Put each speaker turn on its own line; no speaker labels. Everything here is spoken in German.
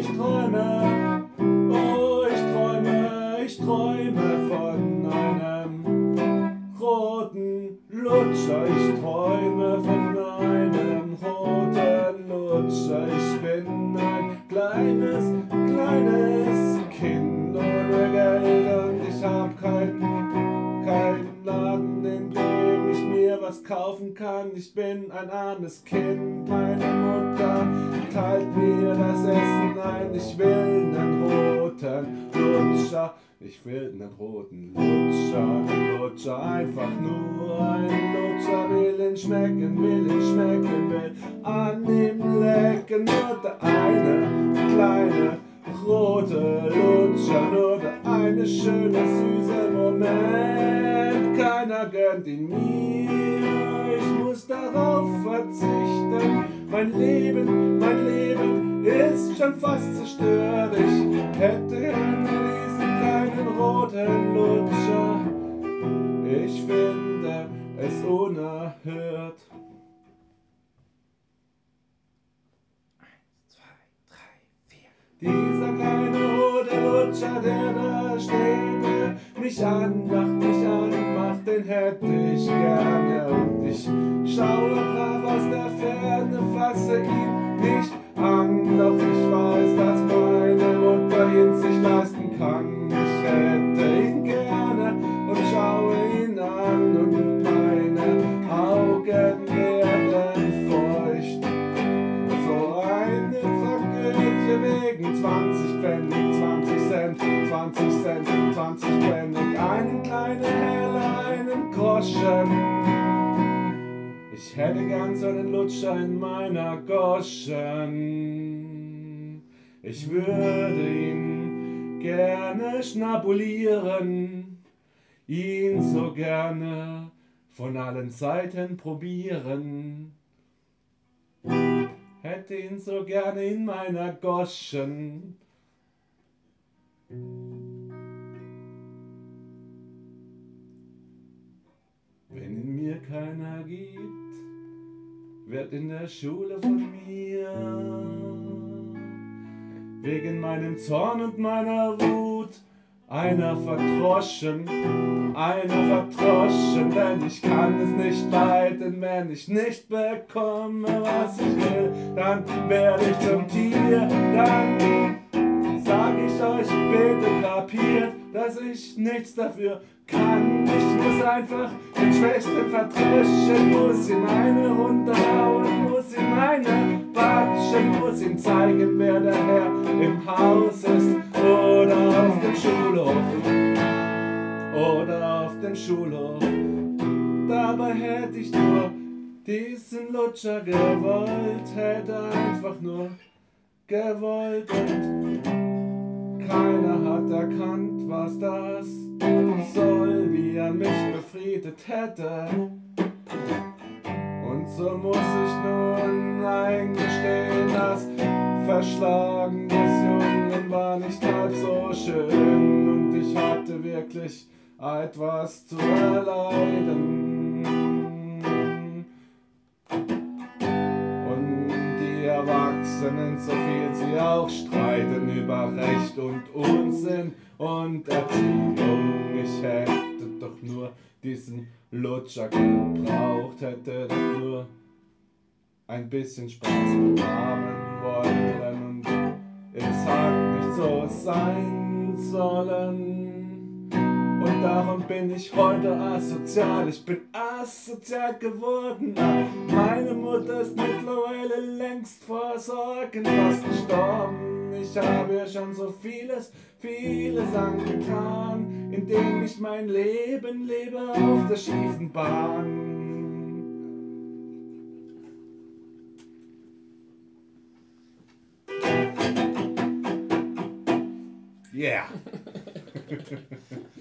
ich träume, oh, ich träume, ich träume von einem roten Lutscher, ich träume von kaufen kann. Ich bin ein armes Kind, meine Mutter teilt mir das Essen ein. Ich will einen roten Lutscher. Ich will einen roten Lutscher, einen Lutscher, einfach nur ein Lutscher, will ihn schmecken, will ihn schmecken, will an ihm lecken, nur der eine kleine rote Lutscher, nur der eine schöne süße Moment, keiner gönnt ihn mir, muss darauf verzichten, mein Leben, mein Leben ist schon fast zerstört, ich hätte gerne einen roten Lutscher. Ich finde es unerhört. Eins, zwei, drei, vier. Dieser kleine rote Lutscher, der da steht, der mich anmacht, mich anmacht, den hätte ich gerne. Ich schaue brav aus der Ferne, fasse ihn nicht an, doch ich weiß, dass meine Mutter ihn sich leisten kann hätte ihn gerne und schaue ihn an und meine Augen werden feucht. So eine Tragödie wegen 20 Pfennig, 20 Cent, 20 Cent, 20 Pfennig, einen kleinen Heller, einen Groschen. Hätte gern so einen Lutscher in meiner Goschen. Ich würde ihn gerne schnabulieren, ihn so gerne von allen Seiten probieren. Hätte ihn so gerne in meiner Goschen. Wenn in mir keiner gibt, wird in der Schule von mir wegen meinem Zorn und meiner Wut. Einer verdroschen, einer verdroschen, denn ich kann es nicht leiden, wenn ich nicht bekomme, was ich will, dann werde ich zum Tier, dann sag ich euch bitte kapiert, dass ich nichts dafür kann. Ich muss einfach? Den Schwächsten verdrischen, muss ihm eine runterhauen, muss ihm eine batschen, muss ihm zeigen, wer der Herr im Haus ist. Oder auf dem Schulhof. Oder auf dem Schulhof. Dabei hätte ich nur diesen Lutscher gewollt, hätte einfach nur gewollt hätte. Und so muss ich nun eingestehen, das Verschlagen des Jungen war nicht halb so schön und ich hatte wirklich etwas zu erleiden. Erwachsenen, so viel sie auch streiten über Recht und Unsinn und Erziehung. Ich hätte doch nur diesen Lutscher gebraucht, hätte doch nur ein bisschen Spaß haben wollen und es hat nicht so sein sollen. Und darum bin ich heute asozial. Ich bin asozial geworden. Meine Mutter ist mittlerweile längst vor Sorgen fast gestorben. Ich habe schon so vieles, vieles angetan, indem ich mein Leben lebe auf der schiefen Bahn. Yeah.